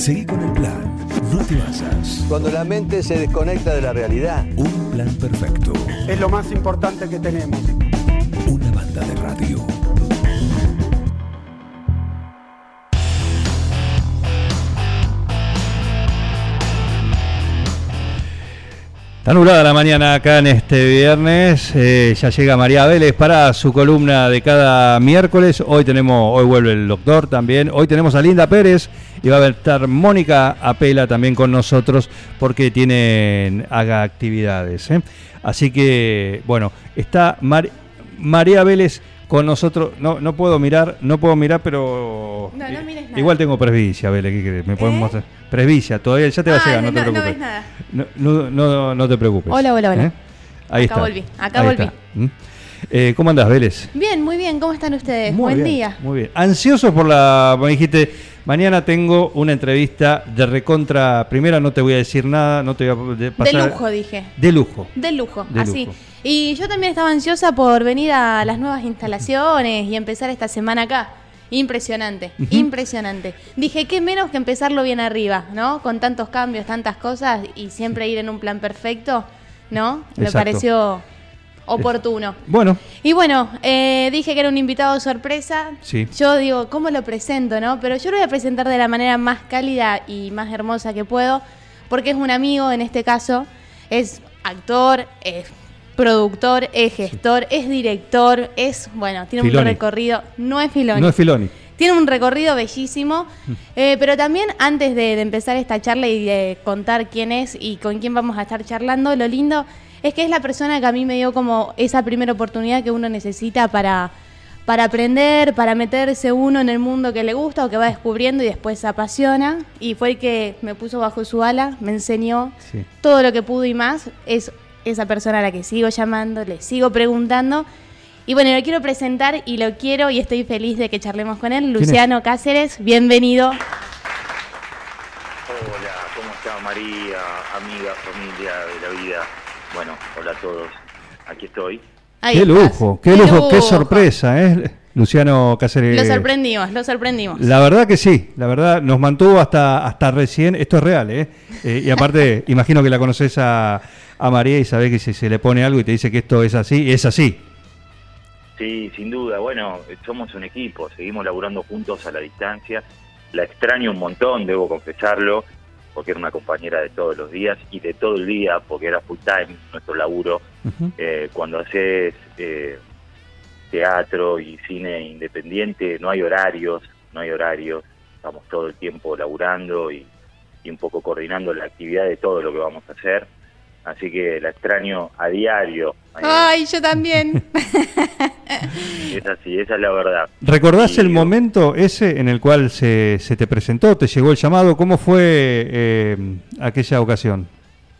Seguí con el plan. No te basas. Cuando la mente se desconecta de la realidad. Un plan perfecto. Es lo más importante que tenemos. Una banda de radio. Está nublada la mañana acá en este viernes. Eh, ya llega María Vélez para su columna de cada miércoles. Hoy tenemos, hoy vuelve el doctor también. Hoy tenemos a Linda Pérez y va a estar Mónica Apela también con nosotros porque tienen haga actividades. ¿eh? Así que, bueno, está María Vélez con nosotros. No, no puedo mirar, no puedo mirar, pero. No, no mires nada. Igual tengo presbicia, Vélez, ¿qué crees? ¿Me pueden ¿Eh? mostrar? Presbicia, todavía ya te va a Ah, llegar, no, no, te no preocupes. ves nada. No, no, no, no te preocupes. Hola, hola, hola. ¿Eh? Ahí Acá está. volví, acá Ahí volví. está. Eh, ¿Cómo andás, Vélez? Bien, muy bien. ¿Cómo están ustedes? Muy Buen bien, día. Muy bien. Ansioso por la. Me dijiste, mañana tengo una entrevista de recontra. Primera, no te voy a decir nada, no te voy a de- De pasar. lujo, dije. De lujo. De lujo, De así. lujo. Y yo también estaba ansiosa por venir a las nuevas instalaciones y empezar esta semana acá. Impresionante, impresionante. Dije, qué menos que empezarlo bien arriba, ¿no? Con tantos cambios, tantas cosas y siempre ir en un plan perfecto, ¿no? Me Exacto. pareció oportuno. Bueno, Y bueno, eh, dije que era un invitado sorpresa. Sí. Yo digo, ¿cómo lo presento, no? Pero yo lo voy a presentar de la manera más cálida y más hermosa que puedo, porque es un amigo en este caso, es actor, es productor, es gestor, es director, es, bueno, tiene Filoni. un recorrido, no es Filoni. no es Filoni. Tiene un recorrido bellísimo, eh, pero también antes de, de empezar esta charla y de contar quién es y con quién vamos a estar charlando, lo lindo es que es la persona que a mí me dio como esa primera oportunidad que uno necesita para, para aprender, para meterse uno en el mundo que le gusta o que va descubriendo y después se apasiona. Y fue el que me puso bajo su ala, me enseñó Sí. todo lo que pudo y más. Es esa persona a la que sigo llamando, le sigo preguntando. Y bueno, lo quiero presentar y lo quiero y estoy feliz de que charlemos con él. es? Luciano Cáceres, bienvenido. Hola, ¿cómo está María, amiga, familia de la vida? Bueno, hola a todos, aquí estoy. Ahí qué estás. lujo, qué lujo, qué sorpresa, ¿eh? Luciano Cáceres. Lo sorprendimos, lo sorprendimos. La verdad que sí, la verdad nos mantuvo hasta hasta recién, esto es real, ¿eh? Eh, y aparte, imagino que la conoces a, a María y sabés que si se le pone algo y te dice que esto es así, es así. Sí, sin duda, bueno, somos un equipo, seguimos laburando juntos a la distancia. La extraño un montón, debo confesarlo, porque era una compañera de todos los días y de todo el día, porque era full time nuestro laburo. Eh, cuando haces eh, teatro y cine independiente, no hay horarios, no hay horarios, estamos todo el tiempo laburando y, y un poco coordinando la actividad de todo lo que vamos a hacer. Así que la extraño a diario. Ay, yo también. Es así, esa es la verdad. ¿Recordás Y- el momento ese en el cual se, se te presentó, te llegó el llamado? ¿Cómo fue eh, aquella ocasión?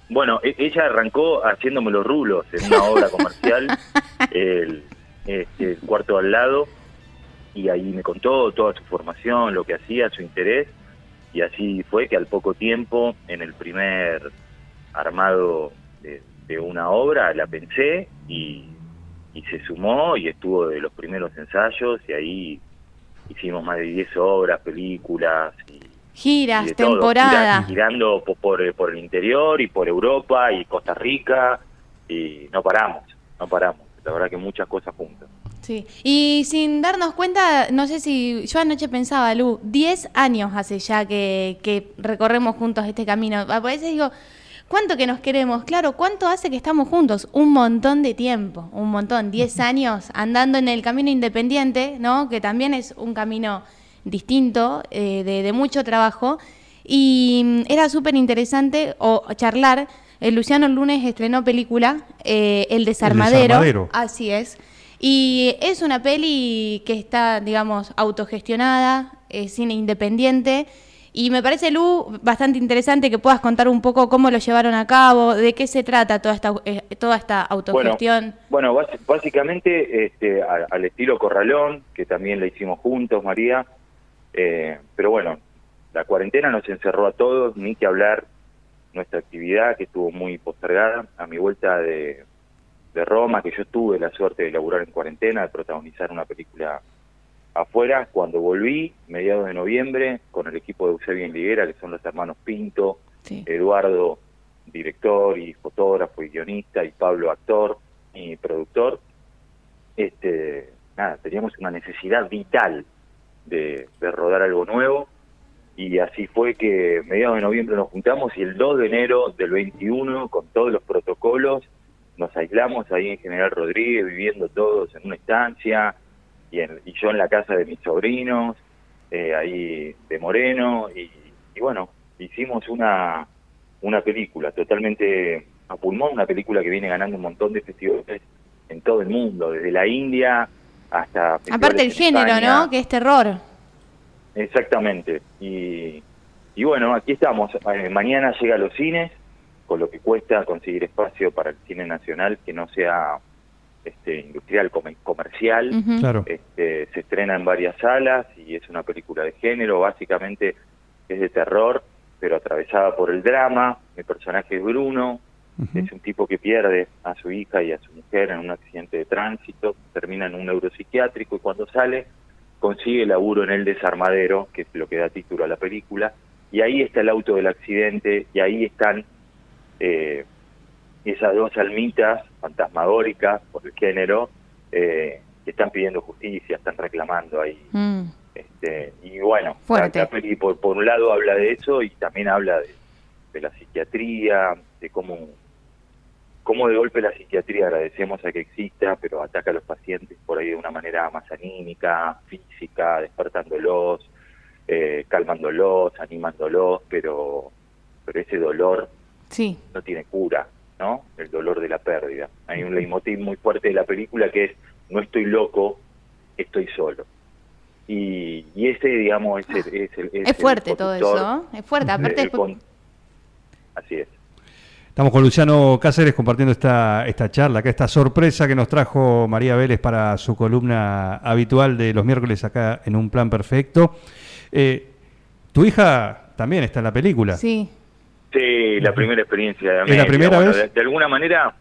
Bueno, e- ella arrancó haciéndome los rulos en una obra comercial, el, este, el cuarto al lado, y ahí me contó toda su formación, lo que hacía, su interés, y así fue que al poco tiempo, en el primer armado de, de una obra, la pensé y, y se sumó y estuvo de los primeros ensayos, y ahí hicimos más de 10 obras, películas, y, y Giras, de todo, temporada. gira- girando po- por, por, el interior y por Europa y Costa Rica y no paramos, no paramos. La verdad que muchas cosas juntas. Sí. Y sin darnos cuenta, no sé si yo anoche pensaba, Lu, 10 años hace ya que, que recorremos juntos este camino. A veces digo, ¿cuánto que nos queremos? Claro, ¿cuánto hace que estamos juntos? Un montón de tiempo, un montón, 10 años andando en el camino independiente, ¿no? Que también es un camino distinto, eh, de, de mucho trabajo. Y mm, era súper interesante o charlar. El Luciano el lunes estrenó película, eh, El Desarmadero. Desarmadero. Así es. Y es una peli que está, digamos, autogestionada, es cine independiente. Y me parece, Lu, bastante interesante que puedas contar un poco cómo lo llevaron a cabo, de qué se trata toda esta, eh, toda esta autogestión. Bueno, bas- básicamente este, al estilo Corralón, que también la hicimos juntos, María. Eh, pero bueno, la cuarentena nos encerró a todos, ni que hablar nuestra actividad, que estuvo muy postergada. A mi vuelta de, de Roma, que yo tuve la suerte de laburar en cuarentena, de protagonizar una película afuera. Cuando volví, mediados de noviembre, con el equipo de Eusebio Liguera, que son los hermanos Pinto, Sí. Eduardo, director y fotógrafo y guionista, y Pablo, actor y productor, este, nada, teníamos una necesidad vital de, de rodar algo nuevo y así fue que mediados de noviembre nos juntamos y el 2 de enero del 21 con todos los protocolos nos aislamos ahí en General Rodríguez viviendo todos en una estancia y, en- y yo en la casa de mis sobrinos eh, ahí de Moreno y, y bueno hicimos una una película totalmente a pulmón una película que viene ganando un montón de festivales en todo el mundo desde la India hasta Aparte el género, España. ¿no? Que es terror. Exactamente. Y, y bueno, aquí estamos. Eh, mañana llega a los cines, con lo que cuesta conseguir espacio para el cine nacional que no sea este, industrial, come- comercial. Claro. Este, se estrena en varias salas y es una película de género, básicamente es de terror, pero atravesada por el drama. Mi personaje es Bruno, es un tipo que pierde a su hija y a su mujer en un accidente de tránsito, termina en un neuropsiquiátrico y cuando sale consigue laburo en el desarmadero, que es lo que da título a la película, y ahí está el auto del accidente y ahí están eh, esas dos almitas fantasmagóricas por el género eh, que están pidiendo justicia, están reclamando ahí. Mm. Este, y bueno, la, Fuerte. la peli por, por un lado habla de eso y también habla de, de la psiquiatría, de cómo, cómo de golpe la psiquiatría agradecemos a que exista, pero ataca a los pacientes por ahí de una manera más anímica, física, despertándolos, eh, calmándolos, animándolos, pero, pero ese dolor Sí. no tiene cura, ¿no? El dolor de la pérdida. Hay un leitmotiv muy fuerte de la película que es no estoy loco, estoy solo. Y, y ese, digamos, es el, es el- es Es el fuerte todo eso. ¿eh? Es fuerte. Aparte, con- Así es. Estamos con Luciano Cáceres compartiendo esta, esta charla, acá esta sorpresa que nos trajo María Vélez para su columna habitual de los miércoles acá en Un Plan Perfecto. Eh, tu hija también está en la película. sí. Sí, la primera experiencia de ¿Es Amelia. la primera bueno, vez? De, de alguna manera,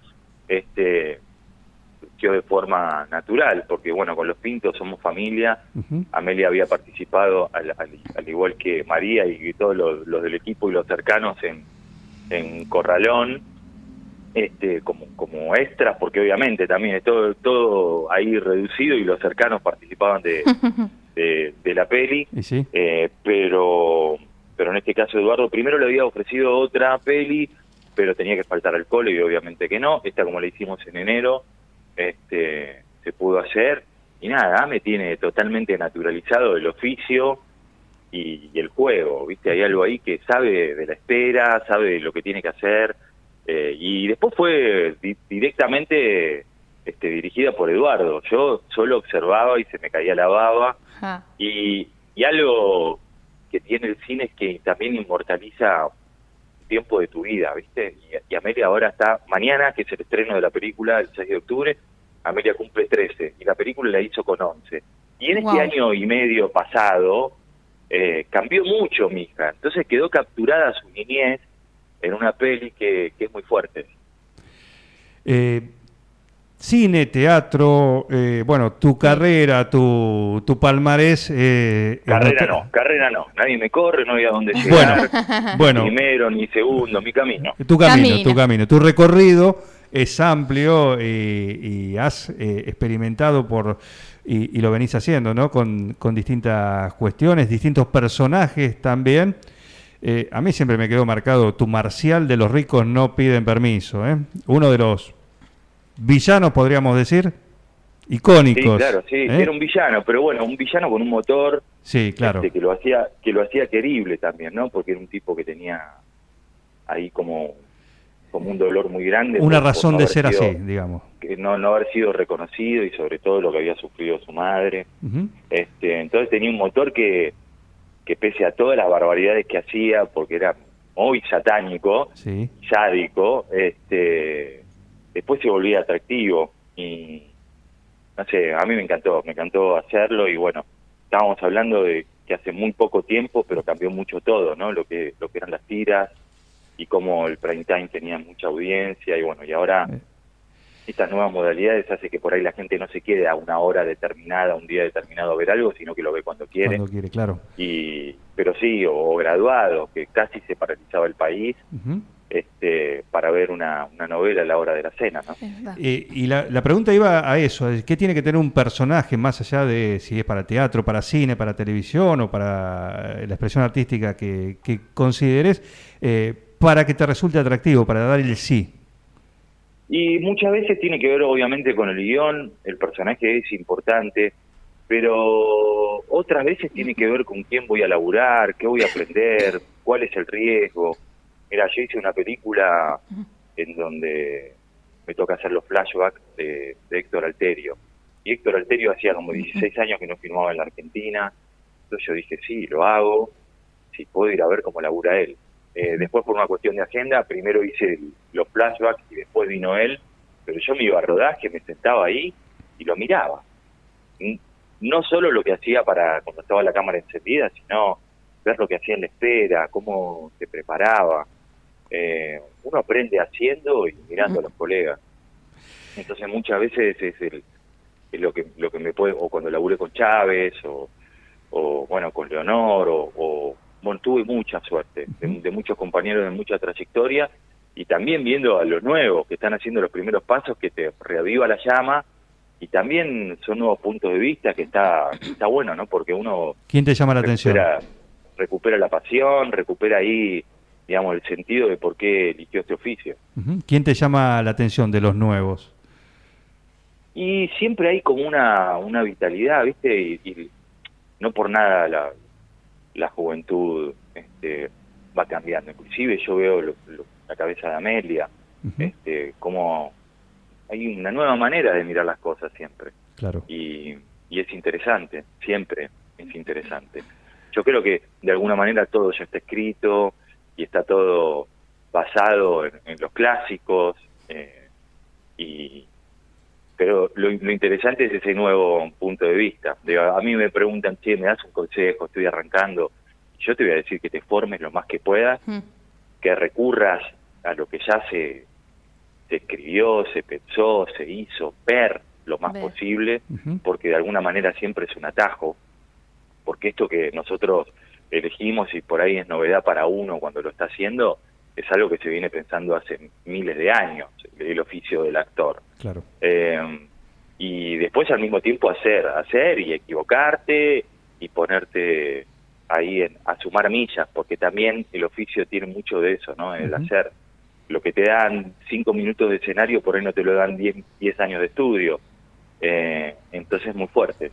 este, surgió de forma natural, porque bueno, con los Pintos somos familia. Ujú. Amelia había participado, al, al- al igual que María y todos los, los del equipo y los cercanos, en, en Corralón, este, como, como extras, porque obviamente también es todo, todo ahí reducido y los cercanos participaban de, de, de la peli. Y sí. Eh, pero pero en este caso Eduardo primero le había ofrecido otra peli pero tenía que faltar alcohol y obviamente que no. Esta como la hicimos en enero este se pudo hacer. Y nada me tiene totalmente naturalizado el oficio y, y el juego viste hay algo ahí que sabe de la espera sabe de lo que tiene que hacer eh, y después fue di- directamente este dirigida por Eduardo. Yo solo observaba y se me caía la baba. Ajá. y, y algo que tiene el cine es que también inmortaliza un tiempo de tu vida, ¿viste? Y, y Amelia ahora está, mañana, que es el estreno de la película, el 6 de octubre, Amelia cumple 13 y la película la hizo con 11. Y en Wow. este año y medio pasado eh, cambió mucho mi hija, entonces quedó capturada su niñez en una peli que, que es muy fuerte. Eh, cine, teatro, eh, bueno, tu carrera, tu, tu palmarés. eh, Carrera no- no, carrera no, nadie me corre, no había dónde Bueno, llegar, bueno, primero ni segundo, mi camino. tu camino, Camino. tu camino, tu recorrido es amplio y, y has eh, experimentado por y, y lo venís haciendo, ¿no? Con, con distintas cuestiones, distintos personajes también. Eh, a mí siempre me quedó marcado tu marcial de los ricos no piden permiso, ¿eh? Uno de los villanos, podríamos decir, icónicos. Sí, claro, sí, ¿eh? era un villano, pero bueno, un villano con un motor Sí, claro. este, que lo hacía que lo hacía querible también, ¿no? Porque era un tipo que tenía ahí como como un dolor muy grande. Una razón no de ser sido- así, digamos. que no, no haber sido reconocido y sobre todo lo que había sufrido su madre. Este, entonces tenía un motor que, que pese a todas las barbaridades que hacía, porque era muy satánico, Sí. sádico, este, después se volvía atractivo y no sé, a mí me encantó, me encantó hacerlo y bueno, estábamos hablando de que hace muy poco tiempo, pero cambió mucho todo, ¿no? Lo que lo que eran las tiras y cómo el prime time tenía mucha audiencia y bueno, y ahora estas nuevas modalidades hace que por ahí la gente no se quede a una hora determinada, un día determinado a ver algo, sino que lo ve cuando quiere. Cuando quiere, claro. Y, pero sí, o, o graduados, que casi se paralizaba el país Ujú. Este, para ver una, una novela a la hora de la cena, ¿no? Eh, y la, la pregunta iba a eso, ¿qué tiene que tener un personaje más allá de si es para teatro, para cine, para televisión o para eh, la expresión artística que, que consideres eh, para que te resulte atractivo, para dar el sí? Y muchas veces tiene que ver obviamente con el guion, el personaje es importante, pero otras veces tiene que ver con quién voy a laburar, qué voy a aprender, cuál es el riesgo. Mira, yo hice una película en donde me toca hacer los flashbacks de, de Héctor Alterio. Y Héctor Alterio hacía como 16 años que no filmaba en la Argentina. Entonces yo dije, sí, lo hago, si puedo ir a ver cómo labura él. Eh, después por una cuestión de agenda, primero hice el- los flashbacks y después vino él, pero yo me iba a rodaje, me sentaba ahí y lo miraba. No solo lo que hacía para cuando estaba la cámara encendida, sino ver lo que hacía en la espera, cómo se preparaba. Eh, uno aprende haciendo y mirando a los colegas. Entonces muchas veces es, el, es lo que lo que me puede, o cuando laburé con Chávez, o, o bueno, con Leonor, o, o bueno, tuve mucha suerte, de, de muchos compañeros de mucha trayectoria, y también viendo a los nuevos que están haciendo los primeros pasos, que te reaviva la llama, y también son nuevos puntos de vista que está, está bueno, ¿no? Porque uno ¿Quién te llama la atención? recupera la pasión, recupera ahí, digamos, el sentido de por qué eligió este oficio. ¿Quién te llama la atención de los nuevos? Y siempre hay como una, una vitalidad, ¿viste? Y, y no por nada la, la juventud este, va cambiando. Inclusive yo veo lo- lo- la cabeza de Amelia, Ujú. este, como hay una nueva manera de mirar las cosas siempre. Claro. y, y es interesante, siempre es interesante. Yo creo que de alguna manera todo ya está escrito y está todo basado en, en los clásicos, eh, y pero lo, lo interesante es ese nuevo punto de vista. Digo, a mí me preguntan, che, me das un consejo, estoy arrancando. Yo te voy a decir que te formes lo más que puedas, Mm. que recurras a lo que ya se, se escribió, se pensó, se hizo, ver lo más Ver. posible, porque de alguna manera siempre es un atajo, porque esto que nosotros elegimos y por ahí es novedad para uno cuando lo está haciendo, es algo que se viene pensando hace miles de años, el oficio del actor. Claro. Eh, y después al mismo tiempo hacer, hacer y equivocarte y ponerte ahí en, a sumar millas, porque también el oficio tiene mucho de eso, ¿no? El hacer. Lo que te dan cinco minutos de escenario, por ahí no te lo dan diez, diez años de estudio. Eh, entonces es muy fuerte.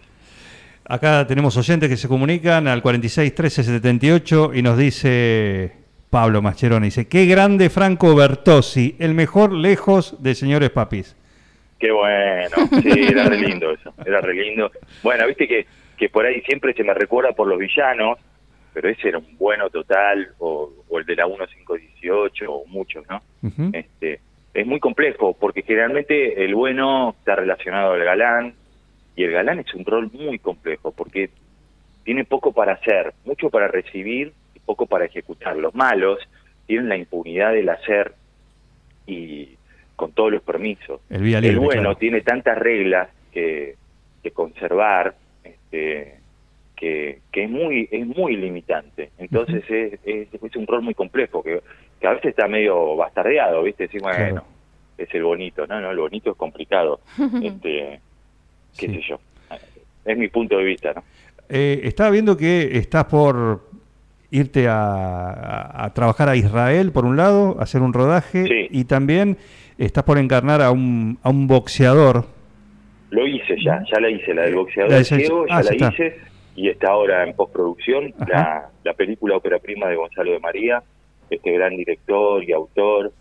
Acá tenemos oyentes que se comunican al 46 13 78 y nos dice Pablo Mascheroni, dice, qué grande Franco Bertossi, el mejor lejos de señores papis. Qué bueno, sí, era re lindo eso, era re lindo. Bueno, viste que, que por ahí siempre se me recuerda por los villanos, pero ese era un bueno total, o, o el de la 1518, o muchos, ¿no? Este, es muy complejo, porque generalmente el bueno está relacionado al galán, y el galán es un rol muy complejo, porque tiene poco para hacer, mucho para recibir y poco para ejecutar. Los malos tienen la impunidad del hacer y con todos los permisos. El bueno claro. tiene tantas reglas que, que conservar este, que, que es muy es muy limitante. Entonces es, es, es un rol muy complejo que, que a veces está medio bastardeado, ¿viste? Decir, bueno, Claro. es el bonito. No, no, el bonito es complicado. este, qué Sí. sé yo. Es mi punto de vista, ¿no? Eh, estaba viendo que estás por irte a, a- a trabajar a Israel, por un lado, a hacer un rodaje, Sí. y también estás por encarnar a un, a un boxeador. Lo hice ya, ya la hice, la del boxeador La ciego, ah, ya ya la está. hice y está ahora en postproducción la, la película ópera prima de Gonzalo de María, este gran director y autor.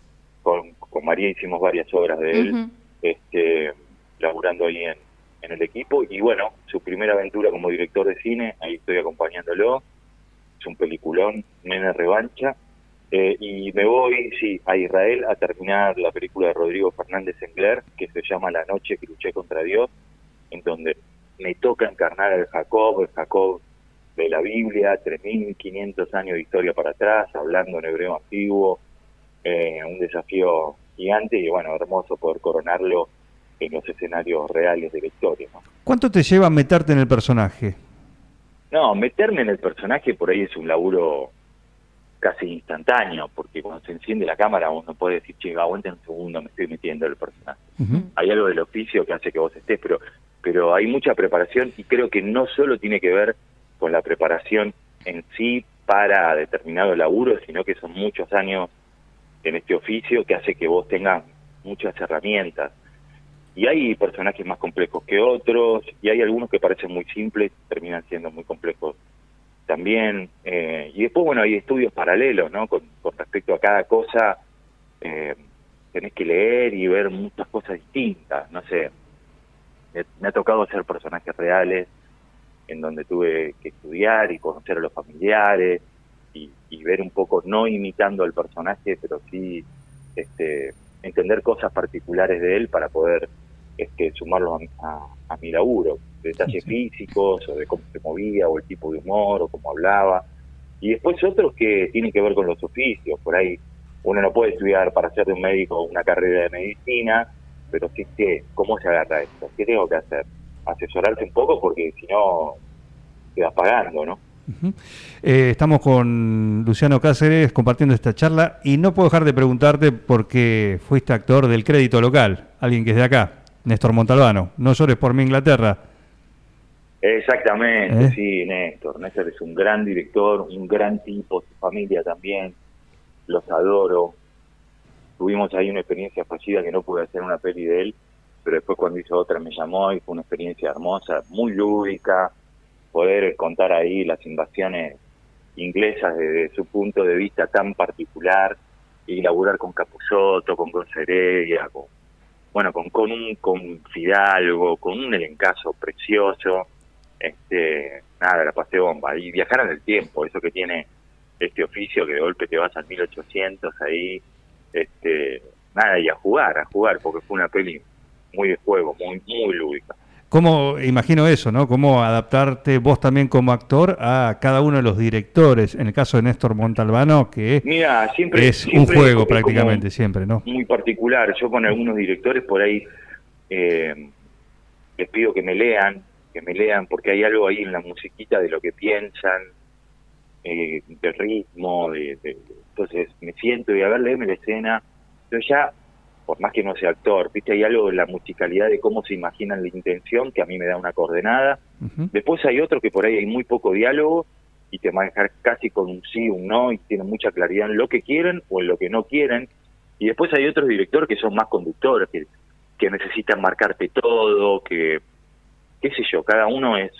Con, con María hicimos varias obras de él, este, laburando ahí en, en el equipo. Y bueno, su primera aventura como director de cine, ahí estoy acompañándolo. Es un peliculón, Nena Revancha. Eh, y me voy, sí, a Israel a terminar la película de Rodrigo Fernández Engler, que se llama La noche que luché contra Dios, en donde me toca encarnar al Jacob, el Jacob de la Biblia, 3.500 años de historia para atrás, hablando en hebreo antiguo, eh, un desafío gigante y bueno, hermoso poder coronarlo en los escenarios reales de la historia. ¿no? ¿Cuánto te lleva meterte en el personaje? No, meterme en el personaje por ahí es un laburo casi instantáneo, porque cuando se enciende la cámara uno puede decir, che, aguanta un segundo, me estoy metiendo en el personaje. Hay algo del oficio que hace que vos estés, pero, pero hay mucha preparación y creo que no solo tiene que ver con la preparación en sí para determinado laburo, sino que son muchos años en este oficio que hace que vos tengas muchas herramientas. Y hay personajes más complejos que otros, y hay algunos que parecen muy simples, terminan siendo muy complejos también. eh, y después, bueno, hay estudios paralelos, ¿no? Con, respecto a cada cosa, eh, tenés que leer y ver muchas cosas distintas, no sé. Me ha tocado hacer personajes reales en donde tuve que estudiar y conocer a los familiares y, y ver un poco, no imitando al personaje, pero sí este, entender cosas particulares de él para poder este, sumarlo a, a- a mi laburo, detalles Sí, físicos o de cómo se movía o el tipo de humor o cómo hablaba. Y después otros que tienen que ver con los oficios, por ahí uno no puede estudiar para ser de un médico una carrera de medicina, pero sí que, ¿cómo se agarra esto? ¿Qué tengo que hacer? Asesorarse un poco porque si no, quedas pagando, ¿no? Eh, estamos con Luciano Cáceres compartiendo esta charla y no puedo dejar de preguntarte porque fuiste actor del crédito local, alguien que es de acá, Néstor Montalbano. No llores por mi Inglaterra. Exactamente, ¿Eh? sí, Néstor. Néstor es un gran director, un gran tipo, su familia también, los adoro. Tuvimos ahí una experiencia fallida que no pude hacer una peli de él, pero después cuando hizo otra me llamó y fue una experiencia hermosa, muy lúdica, poder contar ahí las invasiones inglesas desde su punto de vista tan particular y laburar con Capusotto, con Gonceredia, con bueno, con, con un con Fidalgo, con un elencazo precioso, este, nada, la pasé bomba. Y viajar en el tiempo, eso que tiene este oficio, que de golpe te vas al 1800 ahí, este, nada, y a jugar, a jugar, porque fue una peli muy de juego, muy, muy lúdica. ¿Cómo, imagino eso, ¿no? ¿Cómo adaptarte vos también como actor a cada uno de los directores? En el caso de Néstor Montalbano, que Mira, siempre es un juego es prácticamente, siempre, ¿no? muy particular. Yo con algunos directores por ahí eh, les pido que me lean, que me lean, porque hay algo ahí en la musiquita de lo que piensan, eh, de ritmo, de, de- entonces me siento y a ver, léeme la escena. Yo ya, por más que no sea actor, viste, hay algo en la musicalidad de cómo se imaginan la intención que a mí me da una coordenada. Después hay otro que por ahí hay muy poco diálogo y te manejar casi con un sí, un no y tienen mucha claridad en lo que quieren o en lo que no quieren. Y después hay otros directores que son más conductores, que, que necesitan marcarte todo, que, qué sé yo, cada uno es,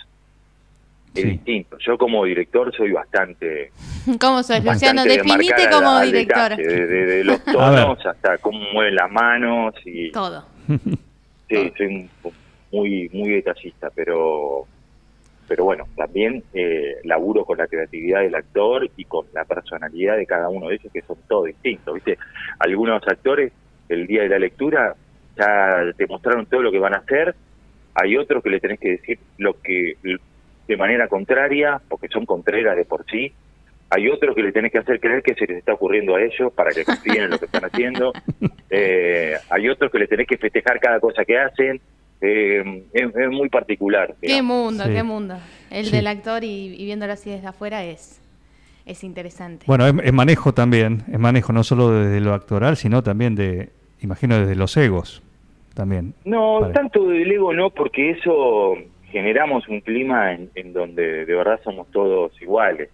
es Sí. distinto. Yo como director soy bastante... ¿Cómo sos, Luciano? Definite como director. detalle, de, de- de los tonos hasta cómo mueven las manos y... Todo. Sí, soy muy muy detallista, pero pero bueno, también eh, laburo con la creatividad del actor y con la personalidad de cada uno de ellos, que son todos distintos, ¿viste? Algunos actores, el día de la lectura, ya te mostraron todo lo que van a hacer, hay otros que le tenés que decir lo que de manera contraria, porque son contreras de por sí, hay otros que le tenés que hacer creer que se les está ocurriendo a ellos para que confíen en lo que están haciendo. Eh, hay otros que le tenés que festejar cada cosa que hacen. Eh, es, es muy particular. Qué mundo, Sí. qué mundo. El Sí. del actor y, y viéndolo así desde afuera es, es interesante. Bueno, es, es manejo también, es manejo no solo desde lo actoral, sino también de, imagino, desde los egos también. No, Vale. tanto del ego no, porque eso generamos un clima en, en donde de verdad somos todos iguales.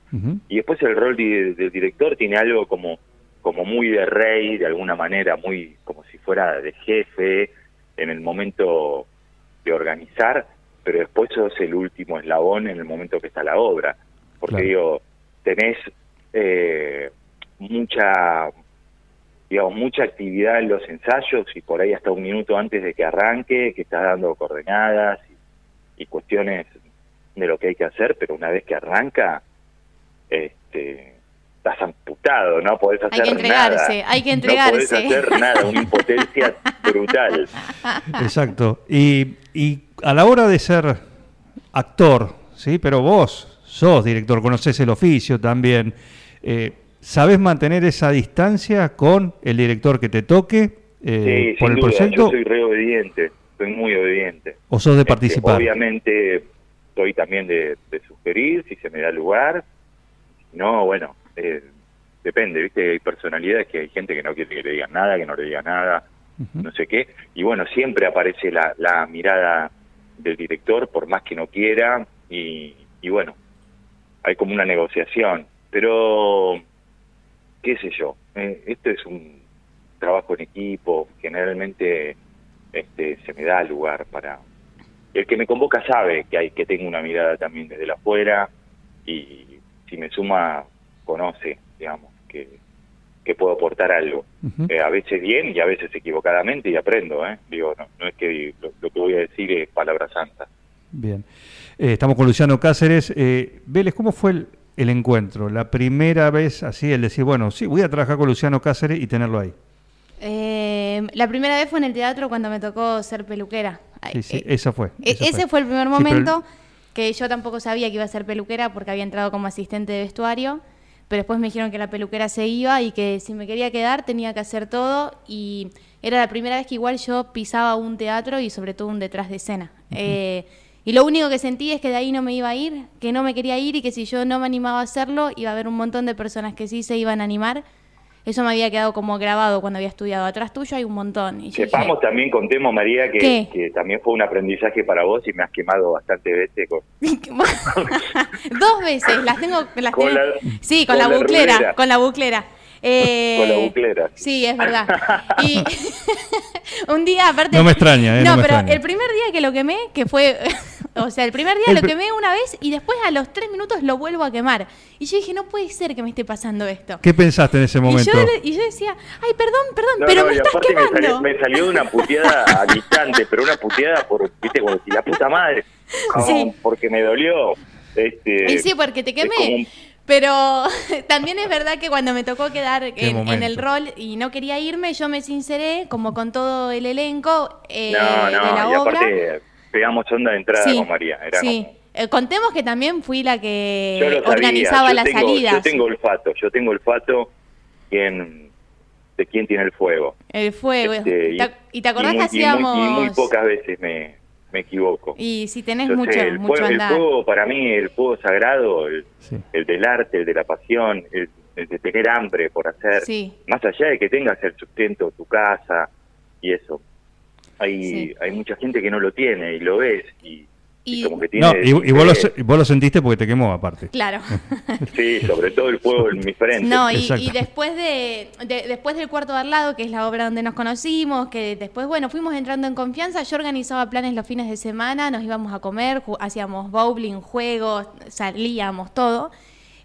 Y después el rol de- del director tiene algo como, como muy de rey, de alguna manera, muy como si fuera de jefe en el momento de organizar, pero después sos el último eslabón en el momento que está la obra. Porque Claro. digo, tenés eh, mucha digamos, mucha actividad en los ensayos y por ahí hasta un minuto antes de que arranque, que estás dando coordenadas y, cuestiones de lo que hay que hacer, pero una vez que arranca, este, estás amputado, no podés hacer Hay que entregarse, nada. hay que No podés entregarse. hacer nada, una impotencia brutal. Exacto. Y, y a la hora de ser actor, ¿sí? Pero vos sos director, conoces el oficio también. Eh, ¿Sabés mantener esa distancia con el director que te toque eh, Sí, por sin el duda, proyecto? yo soy re obediente, soy muy obediente. ¿O sos de Este, participar? obviamente soy también de, de sugerir si se me da lugar. No, bueno, eh, depende, ¿viste? Hay personalidades que hay gente que no quiere que le digan nada, que no le diga nada, no sé qué. Y bueno, siempre aparece la, la mirada del director, por más que no quiera. Y, y bueno, hay como una negociación. Pero, qué sé yo, eh, esto es un trabajo en equipo, generalmente este, se me da lugar para... El que me convoca sabe que hay que tengo una mirada también desde la afuera y si me suma, conoce, digamos, que, que puedo aportar algo. Eh, a veces bien y a veces equivocadamente y aprendo, ¿eh? Digo, no, no es que lo, lo que voy a decir es palabra santa. Bien. Eh, estamos con Luciano Cáceres. Eh, Vélez, ¿cómo fue el, el encuentro? La primera vez así, el decir, bueno, sí, voy a trabajar con Luciano Cáceres y tenerlo ahí. Eh, la primera vez fue en el teatro cuando me tocó ser peluquera. Sí, sí, Eh, esa fue. E- esa Ese fue el primer Sí, pero el- momento que yo tampoco sabía que iba a ser peluquera porque había entrado como asistente de vestuario, pero después me dijeron que la peluquera se iba y que si me quería quedar tenía que hacer todo y era la primera vez que igual yo pisaba un teatro y sobre todo un detrás de escena. Eh, y lo único que sentí es que de ahí no me iba a ir, que no me quería ir y que si yo no me animaba a hacerlo iba a haber un montón de personas que sí se iban a animar. Eso me había quedado como grabado cuando había estudiado. Atrás tuyo hay un montón. Y dije, Sepamos también, contemos, María, que, también fue un aprendizaje para vos y me has quemado bastante veces con, Dos veces, las tengo, las Con tengo- la- sí, con, con la, la buclera, rulera. con la buclera. Eh, Con la buclera. Sí, es verdad. Y un día, aparte. No me extraña, eh, no No, me pero extraña. el primer día que lo quemé, que fue. O sea, el primer día El lo quemé una vez y después a los tres minutos lo vuelvo a quemar. Y yo dije, no puede ser que me esté pasando esto. ¿Qué pensaste en ese Y momento? yo, y yo decía, ay, perdón, perdón, No, pero no, me estás aparte me quemando. salió, me salió una puteada al instante, pero una puteada por, viste, como si la puta madre, como Sí. porque me dolió. Este, Y sí, porque te quemé. Pero también es verdad que cuando me tocó quedar en, en el rol y no quería irme, yo me sinceré, como con todo el elenco eh, no, de la no, y obra. aparte pegamos onda de entrada Sí, con María. Era sí. como- Eh, contemos que también fui la que yo lo organizaba yo las tengo, salidas. Yo tengo olfato, yo tengo olfato quién, de quién tiene el fuego. El fuego. Este, ¿Te ac- ¿Y te acordás y muy, que y muy- hacíamos...? Y muy, pocas veces me, me equivoco. Y si tenés Yo mucho, sé, el, mucho fuego, el andar. fuego, para mí, el fuego sagrado, el, Sí. el del arte, el de la pasión, el, el de tener hambre por hacer, Sí. más allá de que tengas el sustento tu casa y eso. Hay, Sí. hay mucha gente que no lo tiene y lo ves y, y Y- como que tiene... No, y, y vos, lo, vos sentiste porque te quemó aparte. Claro. Sí, sobre todo el fuego en mi frente. No, y, y después de, de- después del cuarto de al lado, que es la obra donde nos conocimos, que después, bueno, fuimos entrando en confianza, yo organizaba planes los fines de semana, nos íbamos a comer, hacíamos bowling, juegos, salíamos, todo.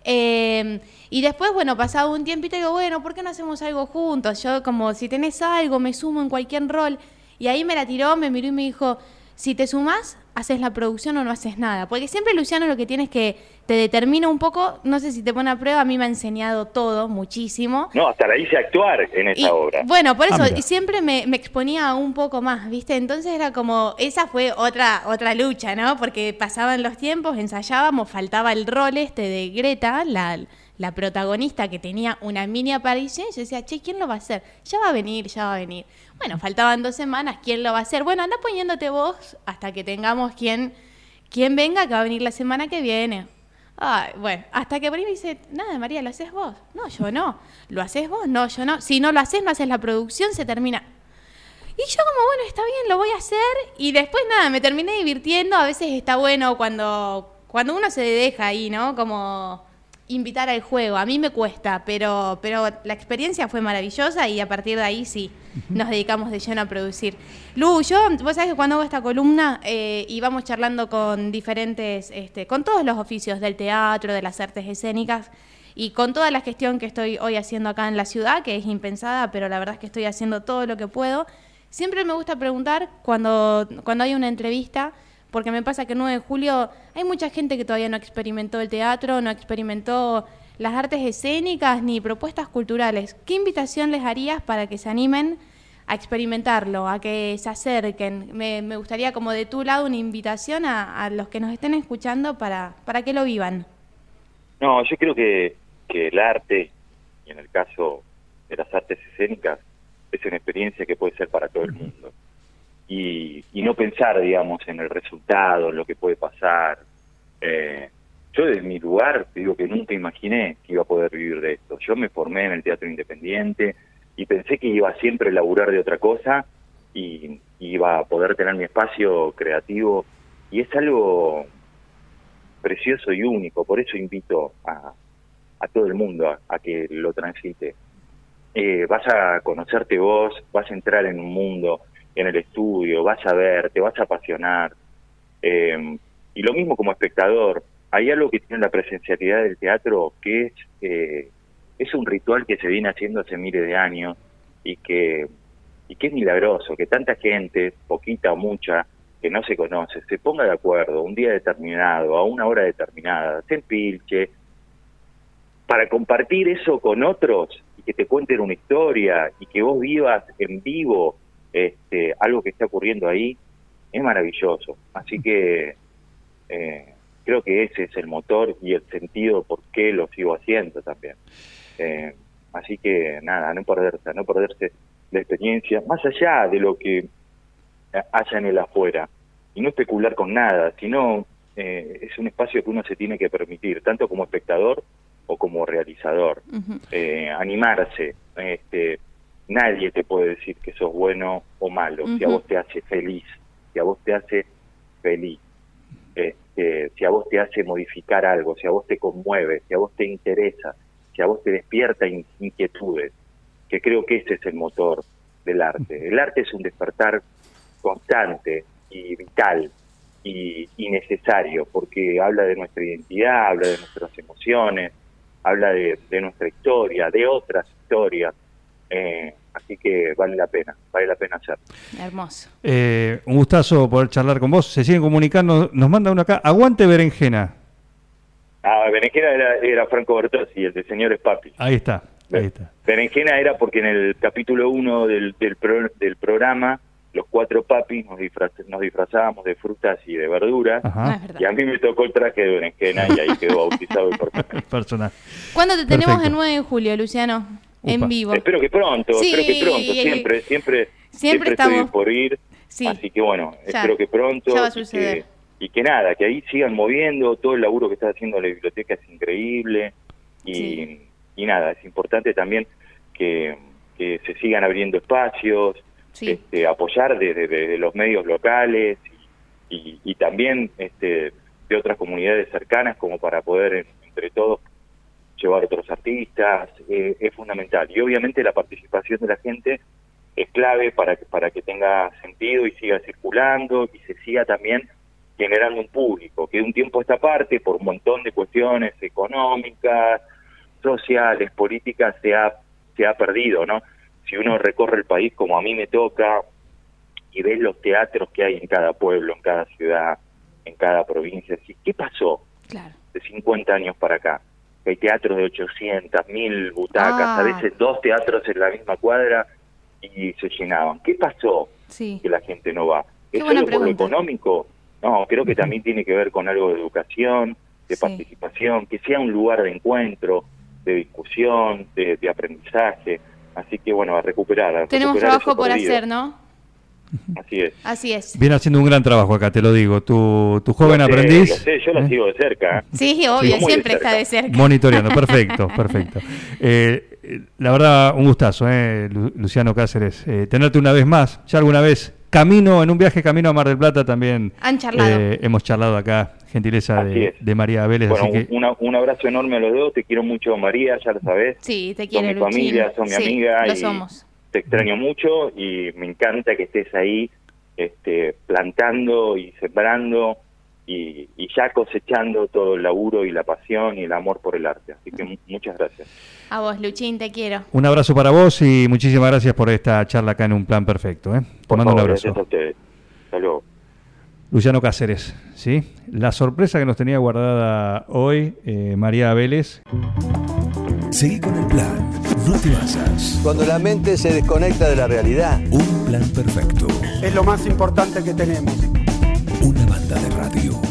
Eh, y después, bueno, pasaba un tiempito y digo, bueno, ¿por qué no hacemos algo juntos? Yo como, si tenés algo, me sumo en cualquier rol. Y ahí me la tiró, me miró y me dijo, si te sumás, haces la producción o no haces nada. Porque siempre Luciano lo que tiene es que te determina un poco, no sé si te pone a prueba, a mí me ha enseñado todo, muchísimo. No, hasta la hice actuar en esa Y, obra. Bueno, por Ah, eso, y siempre me, me exponía un poco más, ¿viste? Entonces era como, esa fue otra, otra lucha, ¿no? Porque pasaban los tiempos, ensayábamos, faltaba el rol este de Greta, la, la protagonista que tenía una mini aparición, yo decía, che, ¿quién lo va a hacer? Ya va a venir, ya va a venir. Bueno, faltaban dos semanas, ¿quién lo va a hacer? Bueno, anda poniéndote vos hasta que tengamos quien, quien venga, que va a venir la semana que viene. Ay, bueno, hasta que por ahí me dice, nada, María, ¿lo haces vos? No, yo no. ¿Lo haces vos? No, yo no. Si no lo haces, no haces la producción, se termina. Y yo como, bueno, está bien, lo voy a hacer. Y después nada, me terminé divirtiendo. A veces está bueno cuando, cuando uno se deja ahí, ¿no? Como invitar al juego. A mí me cuesta, pero, pero la experiencia fue maravillosa y a partir de ahí sí, nos dedicamos de lleno a producir. Lu, yo, vos sabés que cuando hago esta columna eh, y vamos charlando con diferentes, este, con todos los oficios del teatro, de las artes escénicas, y con toda la gestión que estoy hoy haciendo acá en la ciudad, que es impensada, pero la verdad es que estoy haciendo todo lo que puedo, siempre me gusta preguntar cuando, cuando hay una entrevista, porque me pasa que el 9 de julio hay mucha gente que todavía no experimentó el teatro, no experimentó las artes escénicas ni propuestas culturales. ¿Qué invitación les harías para que se animen a experimentarlo, a que se acerquen? Me, me gustaría como de tu lado una invitación a, a los que nos estén escuchando para, para que lo vivan. No, yo creo que, que el arte, y en el caso de las artes escénicas, es una experiencia que puede ser para todo el mundo. Y, y no pensar, digamos, en el resultado, en lo que puede pasar. Eh, yo desde mi lugar, te digo que nunca imaginé que iba a poder vivir de esto. Yo me formé en el teatro independiente y pensé que iba siempre a laburar de otra cosa y iba a poder tener mi espacio creativo y es algo precioso y único, por eso invito a, a todo el mundo a, a que lo transite. Eh, vas a conocerte vos, vas a entrar en un mundo, en el estudio, vas a ver, te vas a apasionar. Eh, y lo mismo como espectador, hay algo que tiene la presencialidad del teatro que es, eh, es un ritual que se viene haciendo hace miles de años y que, y que es milagroso, que tanta gente, poquita o mucha, que no se conoce, se ponga de acuerdo un día determinado, a una hora determinada, se empilche, para compartir eso con otros y que te cuenten una historia y que vos vivas en vivo este, algo que está ocurriendo ahí, es maravilloso. Así que eh, creo que ese es el motor y el sentido por qué lo sigo haciendo también. Eh, así que nada, no perderse, no perderse la experiencia, más allá de lo que haya en el afuera, y no especular con nada, sino eh, es un espacio que uno se tiene que permitir, tanto como espectador o como realizador. Eh, animarse, este, nadie te puede decir que sos bueno o malo, si a vos te hace feliz, si a vos te hace feliz, este, si a vos te hace modificar algo, si a vos te conmueve, si a vos te interesa, si a vos te despierta in- inquietudes, que creo que ese es el motor del arte. El arte es un despertar constante y vital y, y necesario, porque habla de nuestra identidad, habla de nuestras emociones, habla de, de nuestra historia, de otras historias. Eh, así que vale la pena, vale la pena hacerlo. Hermoso. Eh, un gustazo poder charlar con vos. Se siguen comunicando. Nos manda uno acá. Aguante berenjena. Ah, Berenjena era, era Franco Bertozzi, el de Señores Papi. Ahí está. Ahí está. Berenjena era porque en el capítulo 1 del, del, pro- del programa, los cuatro papis nos, disfraz- nos disfrazábamos de frutas y de verduras. Ajá. verdad. Y a mí me tocó el traje de berenjena y ahí quedó bautizado el personaje. Personal. ¿Cuándo te tenemos Perfecto. el 9 de julio, Luciano? En Upa. vivo. Espero que pronto, Sí, espero que pronto, siempre, siempre, Siempre estoy estamos- por ir. Sí. Así que bueno, Ya. espero que pronto. Ya va a y que- suceder. Y que, nada, que ahí sigan moviendo, todo el laburo que está haciendo la biblioteca es increíble. Y, Sí. y nada, es importante también que, que se sigan abriendo espacios, Sí. este, apoyar desde, desde los medios locales y, y- y también este, de otras comunidades cercanas como para poder en- entre todos llevar otros artistas, eh, es fundamental. Y obviamente la participación de la gente es clave para que, para que tenga sentido y siga circulando y se siga también generando un público, que de un tiempo a esta parte, por un montón de cuestiones económicas, sociales, políticas, se ha, se ha perdido, ¿no? Si uno recorre el país como a mí me toca y ves los teatros que hay en cada pueblo, en cada ciudad, en cada provincia, ¿qué pasó Claro. de 50 años para acá? Hay teatros de 800, 1000 butacas, Ah. a veces dos teatros en la misma cuadra y se llenaban. ¿Qué pasó Sí. que la gente no va? ¿Es solo por lo económico? No, creo que también tiene que ver con algo de educación, de Sí. participación, que sea un lugar de encuentro, de discusión, de, de aprendizaje. Así que bueno, a recuperar. a Tenemos recuperar trabajo por hacer, ¿no? Así es. Así es. Viene haciendo un gran trabajo acá, te lo digo. Tu, tu joven Lo sé, aprendiz. lo sé, yo la ¿eh? sigo de cerca. Sí, obvio, siempre está de cerca. Monitoreando, perfecto, perfecto. Eh, la verdad, un gustazo, eh, Lu- Luciano Cáceres. Eh, tenerte una vez más, ya alguna vez, camino, en un viaje camino a Mar del Plata también. Han charlado. eh, hemos charlado acá, gentileza Así de, María Vélez. Bueno, así que, una- un abrazo enorme a los dos. Te quiero mucho, María, ya lo sabes. Sí, te Son quiere mi Luchín. familia, son mi Sí, amiga. Lo y somos. Te extraño mucho y me encanta que estés ahí este, plantando y sembrando y, y ya cosechando todo el laburo y la pasión y el amor por el arte. Así que mu- muchas gracias. A vos, Luchín, te quiero. un abrazo para vos y muchísimas gracias por esta charla acá en un plan perfecto. ¿eh? Te mando un abrazo. gracias a ustedes. Hasta luego. Luciano Cáceres, ¿sí? La sorpresa que nos tenía guardada hoy, eh, María Vélez. Seguí con el plan. No te basas. Cuando la mente se desconecta de la realidad, Un plan perfecto. Es lo más importante que tenemos. Una banda de radio.